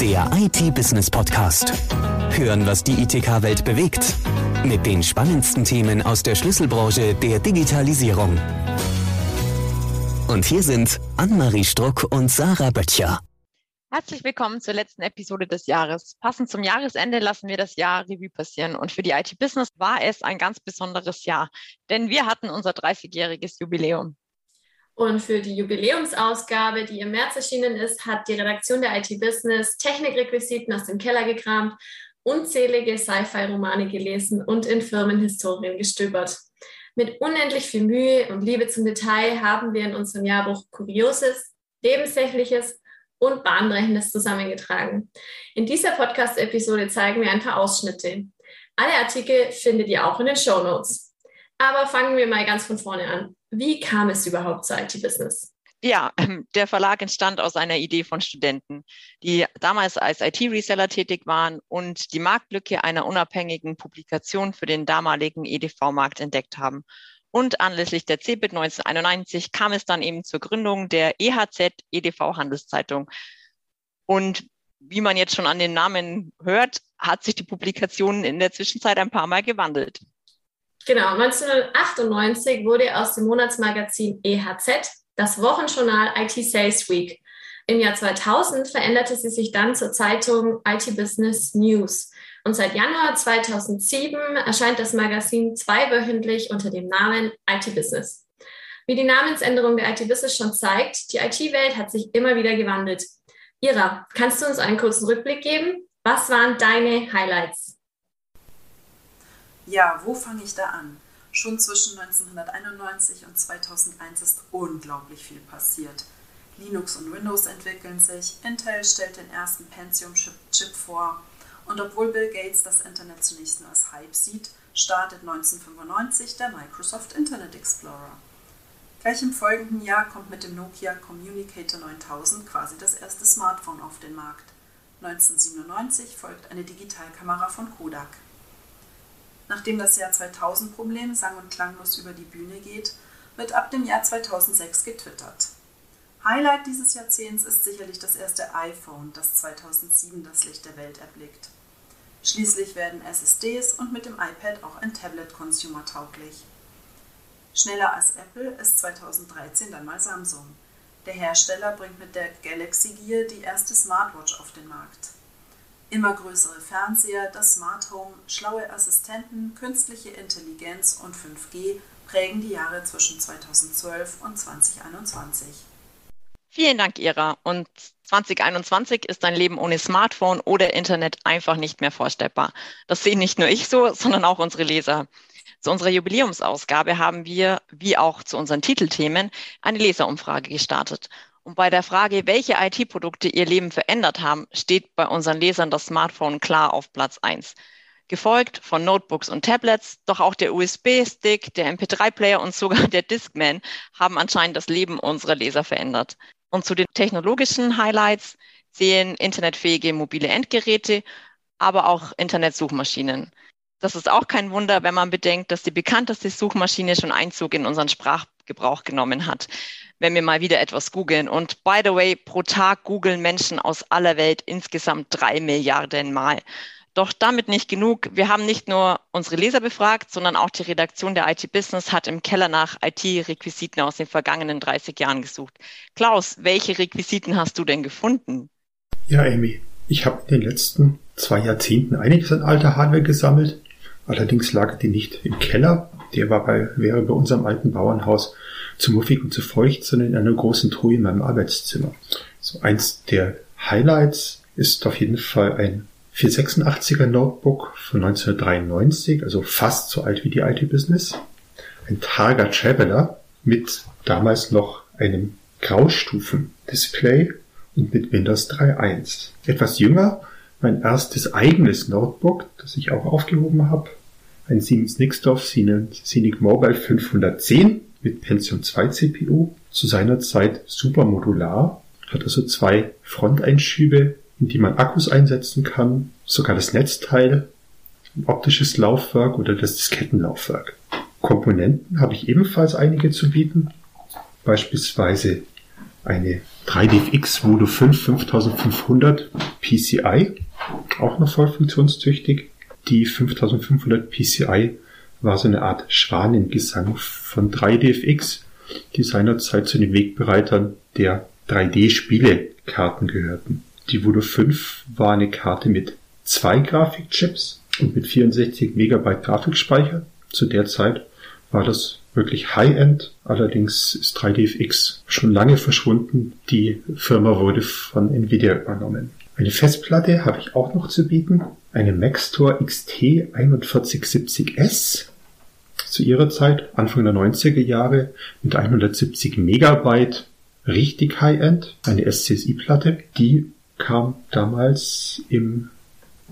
Der IT-Business-Podcast. Hören, was die ITK-Welt bewegt. Mit den spannendsten Themen aus der Schlüsselbranche der Digitalisierung. Und hier sind Annemarie Struck und Sarah Böttcher. Herzlich willkommen zur letzten Episode des Jahres. Passend zum Jahresende lassen wir das Jahr Revue passieren. Und für die IT-Business war es ein ganz besonderes Jahr, denn wir hatten unser 30-jähriges Jubiläum. Und für die Jubiläumsausgabe, die im März erschienen ist, hat die Redaktion der IT Business Technikrequisiten aus dem Keller gekramt, unzählige Sci-Fi-Romane gelesen und in Firmenhistorien gestöbert. Mit unendlich viel Mühe und Liebe zum Detail haben wir in unserem Jahrbuch Kurioses, Lebenssächliches und Bahnbrechendes zusammengetragen. In dieser Podcast-Episode zeigen wir ein paar Ausschnitte. Alle Artikel findet ihr auch in den Show Notes. Aber fangen wir mal ganz von vorne an. Wie kam es überhaupt zu IT-Business? Ja, der Verlag entstand aus einer Idee von Studenten, die damals als IT-Reseller tätig waren und die Marktlücke einer unabhängigen Publikation für den damaligen EDV-Markt entdeckt haben. Und anlässlich der CeBIT 1991 kam es dann eben zur Gründung der EHZ EDV Handelszeitung. Und wie man jetzt schon an den Namen hört, hat sich die Publikation in der Zwischenzeit ein paar Mal gewandelt. Genau, 1998 wurde aus dem Monatsmagazin EHZ das Wochenjournal IT Sales Week. Im Jahr 2000 veränderte sie sich dann zur Zeitung IT Business News. Und seit Januar 2007 erscheint das Magazin zweiwöchentlich unter dem Namen IT Business. Wie die Namensänderung der IT Business schon zeigt, die IT-Welt hat sich immer wieder gewandelt. Ira, kannst du uns einen kurzen Rückblick geben? Was waren deine Highlights? Ja, wo fange ich da an? Schon zwischen 1991 und 2001 ist unglaublich viel passiert. Linux und Windows entwickeln sich, Intel stellt den ersten Pentium-Chip vor und obwohl Bill Gates das Internet zunächst nur als Hype sieht, startet 1995 der Microsoft Internet Explorer. Gleich im folgenden Jahr kommt mit dem Nokia Communicator 9000 quasi das erste Smartphone auf den Markt. 1997 folgt eine Digitalkamera von Kodak. Nachdem das Jahr 2000 Problem sang- und klanglos über die Bühne geht, wird ab dem Jahr 2006 getwittert. Highlight dieses Jahrzehnts ist sicherlich das erste iPhone, das 2007 das Licht der Welt erblickt. Schließlich werden SSDs und mit dem iPad auch ein Tablet consumertauglich. Schneller als Apple ist 2013 dann mal Samsung. Der Hersteller bringt mit der Galaxy Gear die erste Smartwatch auf den Markt. Immer größere Fernseher, das Smart Home, schlaue Assistenten, künstliche Intelligenz und 5G prägen die Jahre zwischen 2012 und 2021. Vielen Dank, Ira. Und 2021 ist ein Leben ohne Smartphone oder Internet einfach nicht mehr vorstellbar. Das sehen nicht nur ich so, sondern auch unsere Leser. Zu unserer Jubiläumsausgabe haben wir, wie auch zu unseren Titelthemen, eine Leserumfrage gestartet. Und bei der Frage, welche IT-Produkte ihr Leben verändert haben, steht bei unseren Lesern das Smartphone klar auf Platz 1. Gefolgt von Notebooks und Tablets, doch auch der USB-Stick, der MP3-Player und sogar der Discman haben anscheinend das Leben unserer Leser verändert. Und zu den technologischen Highlights zählen internetfähige mobile Endgeräte, aber auch Internetsuchmaschinen. Das ist auch kein Wunder, wenn man bedenkt, dass die bekannteste Suchmaschine schon Einzug in unseren Sprachgebrauch genommen hat wenn wir mal wieder etwas googeln. Und by the way, pro Tag googeln Menschen aus aller Welt insgesamt drei Milliarden Mal. Doch damit nicht genug. Wir haben nicht nur unsere Leser befragt, sondern auch die Redaktion der IT Business hat im Keller nach IT-Requisiten aus den vergangenen 30 Jahren gesucht. Klaus, welche Requisiten hast du denn gefunden? Ja, Amy, ich habe in den letzten zwei Jahrzehnten einiges an alter Hardware gesammelt. Allerdings lag die nicht im Keller. Der war bei, wäre bei unserem alten Bauernhaus zu muffig und zu feucht, sondern in einer großen Truhe in meinem Arbeitszimmer. So eins der Highlights ist auf jeden Fall ein 486er Notebook von 1993, also fast so alt wie die IT Business. Ein Targa Traveler mit damals noch einem Graustufen-Display und mit Windows 3.1. Etwas jünger, mein erstes eigenes Notebook, das ich auch aufgehoben habe, ein Siemens Nixdorf Scenic Mobile 510 mit Pentium 2 CPU, zu seiner Zeit super modular, hat also zwei Fronteinschübe, in die man Akkus einsetzen kann, sogar das Netzteil, ein optisches Laufwerk oder das eine 3DFX Voodoo 5 5500 PCI, auch noch voll funktionstüchtig. Die 5500 PCI war so eine Art Schwanengesang von 3DFX, die seinerzeit zu den Wegbereitern der 3D-Spielekarten gehörten. Die Voodoo 5 war eine Karte mit zwei Grafikchips und mit 64 Megabyte Grafikspeicher. Zu der Zeit war das wirklich High-End. Allerdings ist 3DFX schon lange verschwunden. Die Firma wurde von Nvidia übernommen. Eine Festplatte habe ich auch noch zu bieten. Eine Maxtor XT 4170S. Zu ihrer Zeit, Anfang der 90er Jahre, mit 170 Megabyte. Richtig High-End. Eine SCSI-Platte. Die kam damals im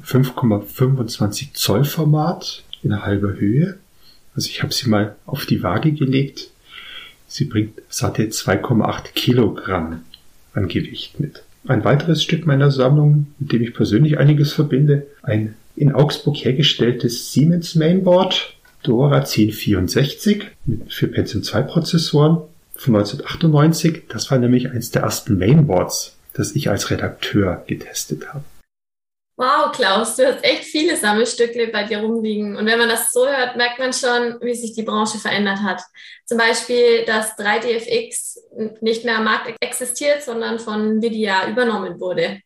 5,25 Zoll Format in halber Höhe also ich habe sie mal auf die Waage gelegt. Sie bringt satte 2,8 Kilogramm an Gewicht mit. Ein weiteres Stück meiner Sammlung, mit dem ich persönlich einiges verbinde, ein in Augsburg hergestelltes Siemens Mainboard Dora 1064 für Pentium 2 Prozessoren von 1998. Das war nämlich eines der ersten Mainboards, das ich als Redakteur getestet habe. Wow, Klaus, du hast echt viele Sammelstücke bei dir rumliegen. Und wenn man das so hört, merkt man schon, wie sich die Branche verändert hat. Zum Beispiel, dass 3DFX nicht mehr am Markt existiert, sondern von Nvidia übernommen wurde.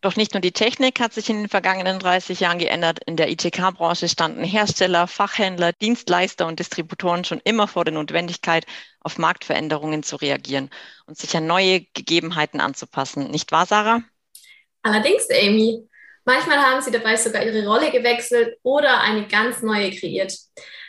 Doch nicht nur die Technik hat sich in den vergangenen 30 Jahren geändert. In der ITK-Branche standen Hersteller, Fachhändler, Dienstleister und Distributoren schon immer vor der Notwendigkeit, auf Marktveränderungen zu reagieren und sich an neue Gegebenheiten anzupassen. Nicht wahr, Sarah? Allerdings, Amy. Manchmal haben sie dabei sogar ihre Rolle gewechselt oder eine ganz neue kreiert.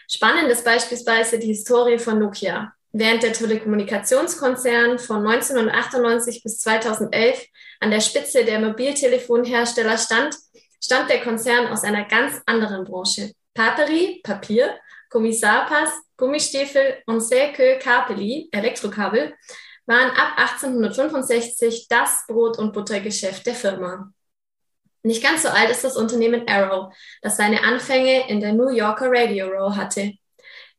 Spannend ist beispielsweise die Historie von Nokia. Während der Telekommunikationskonzern von 1998 bis 2011 an der Spitze der Mobiltelefonhersteller stand, stammt der Konzern aus einer ganz anderen Branche. Paperie, Papier, Kommissarpass, Gummistiefel und Säkö Kapeli, Elektrokabel, waren ab 1865 das Brot- und Buttergeschäft der Firma. Nicht ganz so alt ist das Unternehmen Arrow, das seine Anfänge in der New Yorker Radio Row hatte.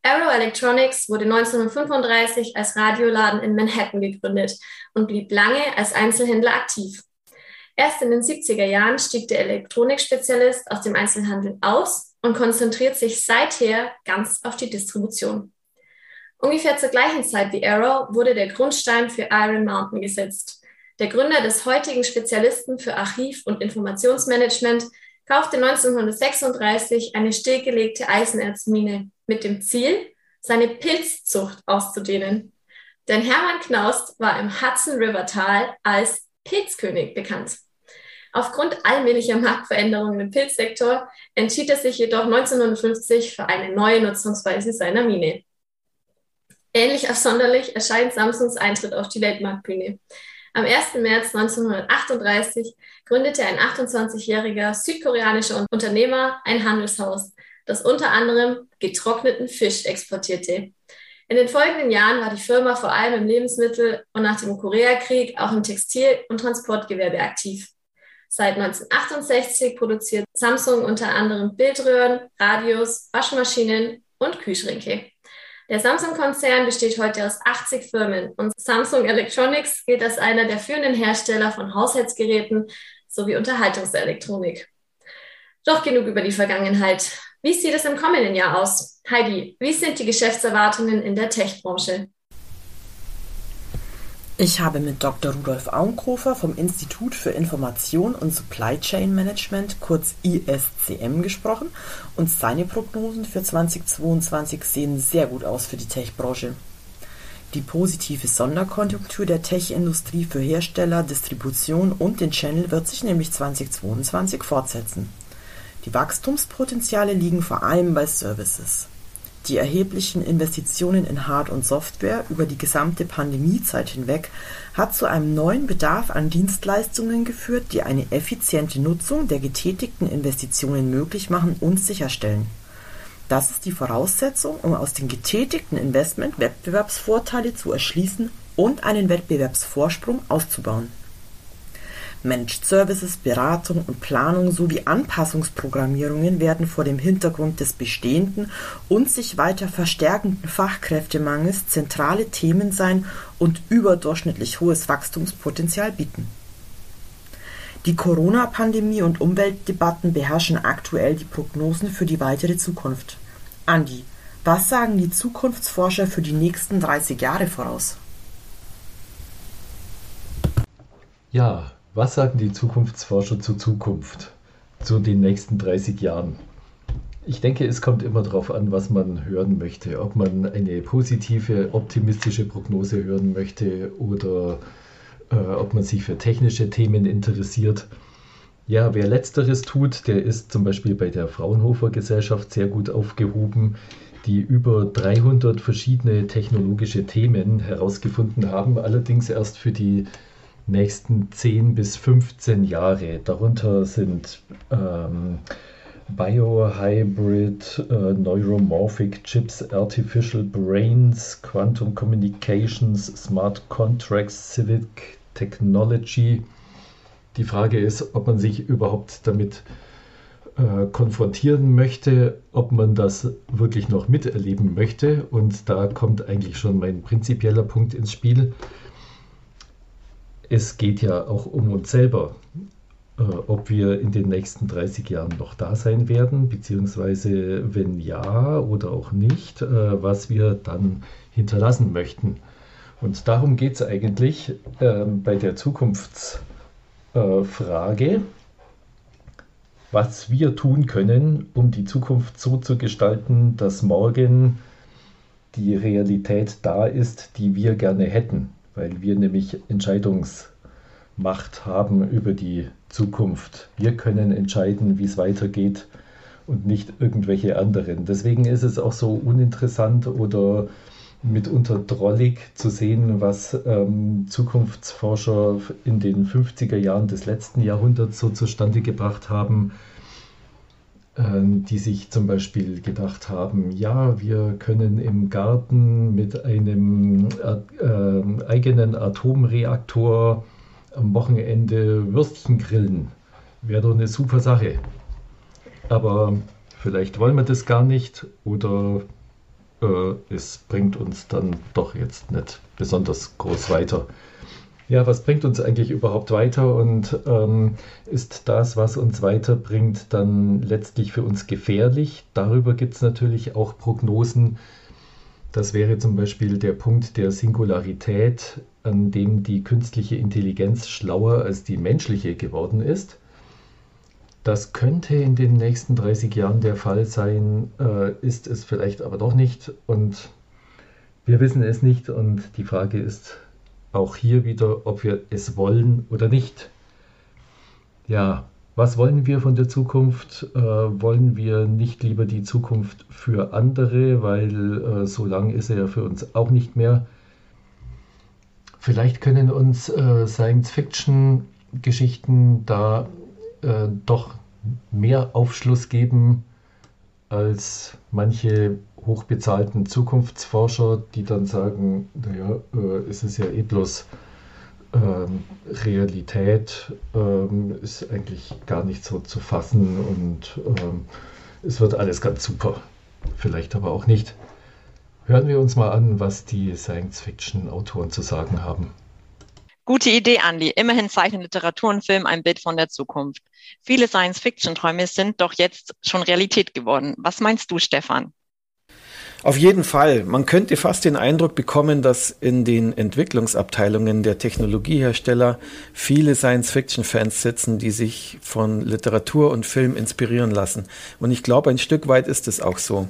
Arrow Electronics wurde 1935 als Radioladen in Manhattan gegründet und blieb lange als Einzelhändler aktiv. Erst in den 70er Jahren stieg der Elektronikspezialist aus dem Einzelhandel aus und konzentriert sich seither ganz auf die Distribution. Ungefähr zur gleichen Zeit wie Arrow wurde der Grundstein für Iron Mountain gesetzt. Der Gründer des heutigen Spezialisten für Archiv- und Informationsmanagement kaufte 1936 eine stillgelegte Eisenerzmine mit dem Ziel, seine Pilzzucht auszudehnen. Denn Hermann Knaust war im Hudson River Tal als Pilzkönig bekannt. Aufgrund allmählicher Marktveränderungen im Pilzsektor entschied er sich jedoch 1950 für eine neue Nutzungsweise seiner Mine. Ähnlich absonderlich erscheint Samsungs Eintritt auf die Weltmarktbühne. Am 1. März 1938 gründete ein 28-jähriger südkoreanischer Unternehmer ein Handelshaus, das unter anderem getrockneten Fisch exportierte. In den folgenden Jahren war die Firma vor allem im Lebensmittel- und nach dem Koreakrieg auch im Textil- und Transportgewerbe aktiv. Seit 1968 produziert Samsung unter anderem Bildröhren, Radios, Waschmaschinen und Kühlschränke. Der Samsung-Konzern besteht heute aus 80 Firmen und Samsung Electronics gilt als einer der führenden Hersteller von Haushaltsgeräten sowie Unterhaltungselektronik. Doch genug über die Vergangenheit. Wie sieht es im kommenden Jahr aus? Heidi, wie sind die Geschäftserwartungen in der Tech-Branche? Ich habe mit Dr. Rudolf Auenkofer vom Institut für Information und Supply Chain Management, kurz ISCM, gesprochen und seine Prognosen für 2022 sehen sehr gut aus für die Tech-Branche. Die positive Sonderkonjunktur der Tech-Industrie für Hersteller, Distribution und den Channel wird sich nämlich 2022 fortsetzen. Die Wachstumspotenziale liegen vor allem bei Services. Die erheblichen Investitionen in Hard und Software über die gesamte Pandemiezeit hinweg hat zu einem neuen Bedarf an Dienstleistungen geführt, die eine effiziente Nutzung der getätigten Investitionen möglich machen und sicherstellen. Das ist die Voraussetzung, um aus den getätigten Investment Wettbewerbsvorteile zu erschließen und einen Wettbewerbsvorsprung auszubauen Managed Services, Beratung und Planung sowie Anpassungsprogrammierungen werden vor dem Hintergrund des bestehenden und sich weiter verstärkenden Fachkräftemangels zentrale Themen sein und überdurchschnittlich hohes Wachstumspotenzial bieten. Die Corona-Pandemie und Umweltdebatten beherrschen aktuell die Prognosen für die weitere Zukunft. Andi, was sagen die Zukunftsforscher für die nächsten 30 Jahre voraus? Ja, was sagen die Zukunftsforscher zur Zukunft, zu den nächsten 30 Jahren? Ich denke, es kommt immer darauf an, was man hören möchte. Ob man eine positive, optimistische Prognose hören möchte oder äh, ob man sich für technische Themen interessiert. Ja, wer letzteres tut, der ist zum Beispiel bei der Fraunhofer Gesellschaft sehr gut aufgehoben, die über 300 verschiedene technologische Themen herausgefunden haben, allerdings erst für die nächsten 10 bis 15 Jahre. Darunter sind ähm, Biohybrid, äh, Neuromorphic Chips, Artificial Brains, Quantum Communications, Smart Contracts, Civic Technology. Die Frage ist, ob man sich überhaupt damit äh, konfrontieren möchte, ob man das wirklich noch miterleben möchte. Und da kommt eigentlich schon mein prinzipieller Punkt ins Spiel es geht ja auch um uns selber, äh, ob wir in den nächsten 30 Jahren noch da sein werden, beziehungsweise wenn ja oder auch nicht, äh, was wir dann hinterlassen möchten. Und darum geht es eigentlich äh, bei der Zukunftsfrage, was wir tun können, um die Zukunft so zu gestalten, dass morgen die Realität da ist, die wir gerne hätten weil wir nämlich Entscheidungsmacht haben über die Zukunft. Wir können entscheiden, wie es weitergeht und nicht irgendwelche anderen. Deswegen ist es auch so uninteressant oder mitunter drollig zu sehen, was ähm, Zukunftsforscher in den 50er Jahren des letzten Jahrhunderts so zustande gebracht haben die sich zum Beispiel gedacht haben, ja, wir können im Garten mit einem äh, eigenen Atomreaktor am Wochenende Würstchen grillen. Wäre doch eine super Sache. Aber vielleicht wollen wir das gar nicht oder äh, es bringt uns dann doch jetzt nicht besonders groß weiter ja, was bringt uns eigentlich überhaupt weiter und ähm, ist das, was uns weiterbringt, dann letztlich für uns gefährlich? Darüber gibt es natürlich auch Prognosen. Das wäre zum Beispiel der Punkt der Singularität, an dem die künstliche Intelligenz schlauer als die menschliche geworden ist. Das könnte in den nächsten 30 Jahren der Fall sein, äh, ist es vielleicht aber doch nicht und wir wissen es nicht und die Frage ist, auch hier wieder, ob wir es wollen oder nicht. Ja, was wollen wir von der Zukunft? Äh, wollen wir nicht lieber die Zukunft für andere, weil äh, so lang ist er ja für uns auch nicht mehr. Vielleicht können uns äh, Science-Fiction-Geschichten da äh, doch mehr Aufschluss geben als manche hochbezahlten Zukunftsforscher, die dann sagen, naja, äh, es ist ja eh bloß ähm, Realität, ähm, ist eigentlich gar nicht so zu fassen und ähm, es wird alles ganz super. Vielleicht aber auch nicht. Hören wir uns mal an, was die Science-Fiction-Autoren zu sagen haben. Gute Idee, Andi. Immerhin zeichnen Literatur und Film ein Bild von der Zukunft. Viele Science-Fiction-Träume sind doch jetzt schon Realität geworden. Was meinst du, Stefan? Auf jeden Fall. Man könnte fast den Eindruck bekommen, dass in den Entwicklungsabteilungen der Technologiehersteller viele Science-Fiction-Fans sitzen, die sich von Literatur und Film inspirieren lassen. Und ich glaube, ein Stück weit ist es auch so.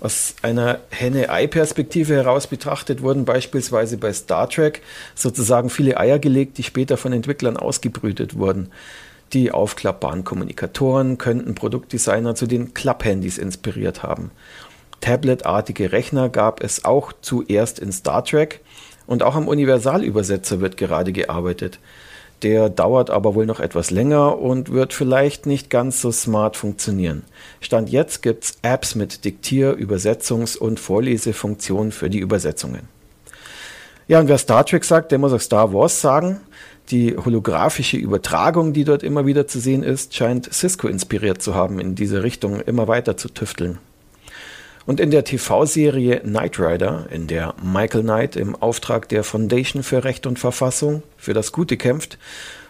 Aus einer Henne-Ei-Perspektive heraus betrachtet wurden beispielsweise bei Star Trek sozusagen viele Eier gelegt, die später von Entwicklern ausgebrütet wurden. Die aufklappbaren Kommunikatoren könnten Produktdesigner zu den Klapphandys inspiriert haben. Tablet-artige Rechner gab es auch zuerst in Star Trek und auch am Universalübersetzer wird gerade gearbeitet. Der dauert aber wohl noch etwas länger und wird vielleicht nicht ganz so smart funktionieren. Stand jetzt gibt's Apps mit Diktier-, Übersetzungs- und Vorlesefunktionen für die Übersetzungen. Ja, und wer Star Trek sagt, der muss auch Star Wars sagen. Die holographische Übertragung, die dort immer wieder zu sehen ist, scheint Cisco inspiriert zu haben, in diese Richtung immer weiter zu tüfteln. Und in der TV-Serie Knight Rider, in der Michael Knight im Auftrag der Foundation für Recht und Verfassung für das Gute kämpft,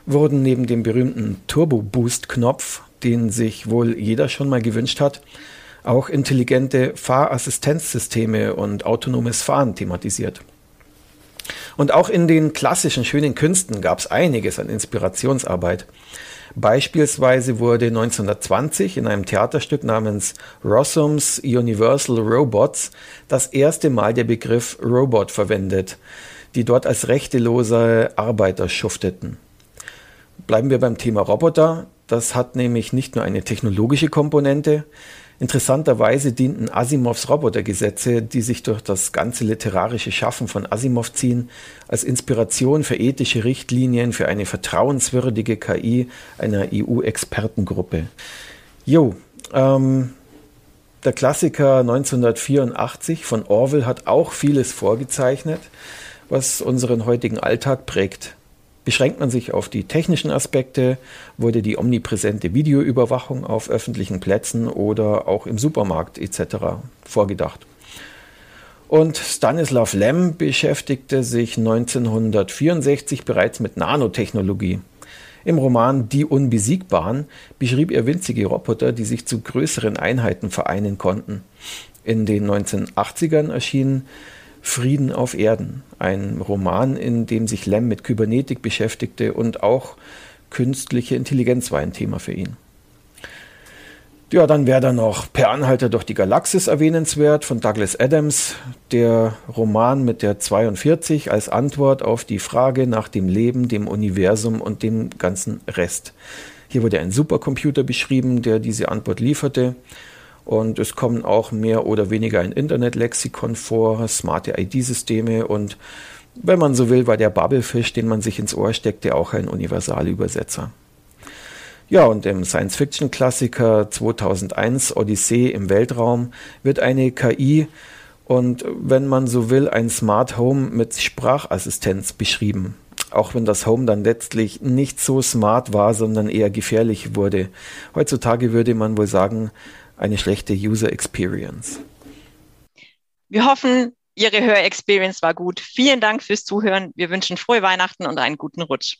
wurden neben dem berühmten Turbo-Boost-Knopf, den sich wohl jeder schon mal gewünscht hat, auch intelligente Fahrassistenzsysteme und autonomes Fahren thematisiert. Und auch in den klassischen schönen Künsten gab es einiges an Inspirationsarbeit. Beispielsweise wurde 1920 in einem Theaterstück namens Rossums Universal Robots das erste Mal der Begriff Robot verwendet, die dort als rechtelose Arbeiter schufteten. Bleiben wir beim Thema Roboter. Das hat nämlich nicht nur eine technologische Komponente, Interessanterweise dienten Asimovs Robotergesetze, die sich durch das ganze literarische Schaffen von Asimov ziehen, als Inspiration für ethische Richtlinien für eine vertrauenswürdige KI einer EU-Expertengruppe. Jo, ähm, der Klassiker 1984 von Orwell hat auch vieles vorgezeichnet, was unseren heutigen Alltag prägt. Beschränkt man sich auf die technischen Aspekte, wurde die omnipräsente Videoüberwachung auf öffentlichen Plätzen oder auch im Supermarkt etc. vorgedacht. Und Stanislav Lem beschäftigte sich 1964 bereits mit Nanotechnologie. Im Roman Die Unbesiegbaren beschrieb er winzige Roboter, die sich zu größeren Einheiten vereinen konnten. In den 1980ern erschienen Frieden auf Erden, ein Roman, in dem sich Lem mit Kybernetik beschäftigte und auch künstliche Intelligenz war ein Thema für ihn. Ja, dann wäre da noch Per Anhalter durch die Galaxis erwähnenswert von Douglas Adams, der Roman mit der 42 als Antwort auf die Frage nach dem Leben, dem Universum und dem ganzen Rest. Hier wurde ein Supercomputer beschrieben, der diese Antwort lieferte. Und es kommen auch mehr oder weniger ein Internetlexikon vor, smarte ID-Systeme und wenn man so will, war der Bubblefish, den man sich ins Ohr steckte, auch ein Universalübersetzer. Ja, und im Science-Fiction-Klassiker 2001 Odyssee im Weltraum wird eine KI und wenn man so will, ein Smart Home mit Sprachassistenz beschrieben. Auch wenn das Home dann letztlich nicht so smart war, sondern eher gefährlich wurde. Heutzutage würde man wohl sagen, eine schlechte User Experience. Wir hoffen, Ihre Hörexperience war gut. Vielen Dank fürs Zuhören. Wir wünschen frohe Weihnachten und einen guten Rutsch.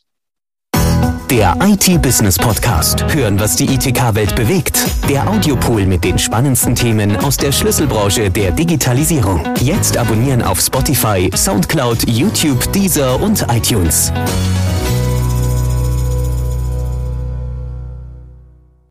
Der IT-Business Podcast. Hören, was die ITK-Welt bewegt. Der Audiopool mit den spannendsten Themen aus der Schlüsselbranche der Digitalisierung. Jetzt abonnieren auf Spotify, Soundcloud, YouTube, Deezer und iTunes.